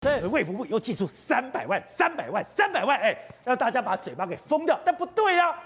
对，卫福部又寄出三百万、三百万、三百万，哎，让大家把嘴巴给封掉。但不对呀、啊，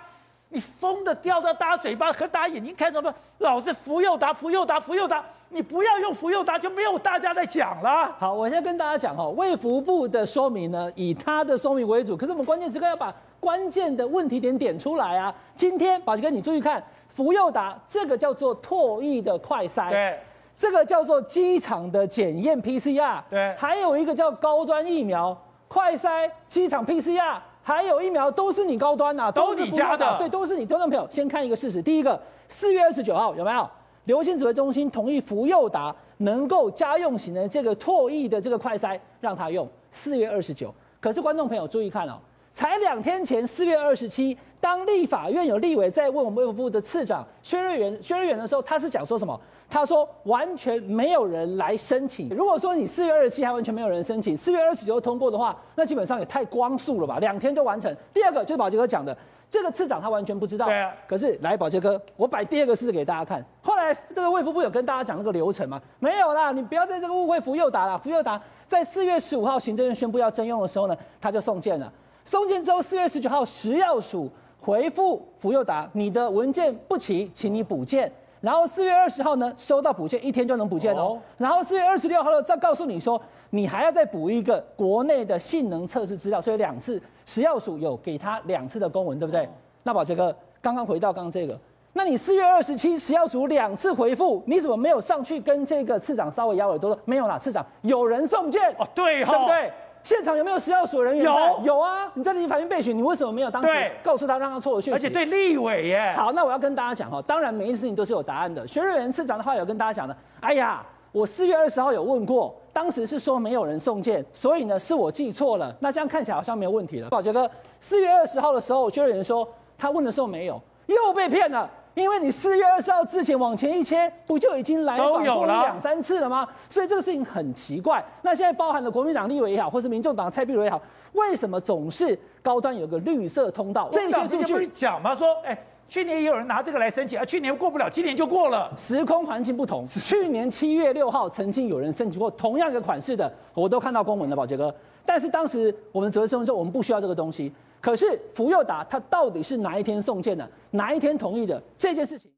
你封的掉到大家嘴巴和大家眼睛看什么？老是福佑达、福佑达、福佑达，你不要用福佑达，就没有大家在讲了。好，我现在跟大家讲哈，卫福部的说明呢，以他的说明为主。可是我们关键时刻要把关键的问题点点出来啊。今天宝杰哥，你注意看，福佑达这个叫做唾液的快筛。对。这个叫做机场的检验 PCR，对，还有一个叫高端疫苗快筛，机场 PCR，还有疫苗都是你高端呐、啊，都是你家的，对，都是你。观众朋友，先看一个事实，第一个，四月二十九号有没有流行指挥中心同意福佑达能够家用型的这个唾液的这个快筛让他用，四月二十九。可是观众朋友注意看哦，才两天前，四月二十七，当立法院有立委在问我们卫福部的次长薛瑞元，薛瑞元的时候，他是讲说什么？他说完全没有人来申请。如果说你四月二十七还完全没有人申请，四月二十九通过的话，那基本上也太光速了吧？两天就完成。第二个就是宝杰哥讲的，这个次长他完全不知道。对啊。可是来宝杰哥，我摆第二个事实给大家看。后来这个卫福部有跟大家讲那个流程吗？没有啦，你不要在这个误会福佑达了。福佑达在四月十五号行政院宣布要征用的时候呢，他就送件了。送件之后，四月十九号食药署回复福佑达，你的文件不齐，请你补件。然后四月二十号呢，收到补件一天就能补件哦。然后四月二十六号呢，再告诉你说，你还要再补一个国内的性能测试资料，所以两次食药署有给他两次的公文，对不对？那宝杰哥刚刚回到刚刚这个，那你四月二十七食药署两次回复，你怎么没有上去跟这个次长稍微咬耳朵说没有啦，次长有人送件哦，对哈、哦，对不对？现场有没有食药所人员？有有啊！你在立法院备询，你为什么没有当时告诉他让他错了讯息？而且对立委耶。好，那我要跟大家讲哈，当然每一件事情都是有答案的。薛瑞元次长的话有跟大家讲的，哎呀，我四月二十号有问过，当时是说没有人送件，所以呢是我记错了。那这样看起来好像没有问题了。宝杰哥，四月二十号的时候，薛瑞元说他问的时候没有，又被骗了。因为你四月二十号之前往前一切，不就已经来访过两三次了吗？所以这个事情很奇怪。那现在包含了国民党立委也好，或是民众党蔡壁如也好，为什么总是高端有个绿色通道？这些数据讲吗？说，哎，去年也有人拿这个来申请，啊，去年过不了，今年就过了。时空环境不同，去年七月六号曾经有人申请过同样一个款式的，我都看到公文了，宝杰哥。但是当时我们责任说，我们不需要这个东西。可是福佑达他到底是哪一天送件的，哪一天同意的这件事情？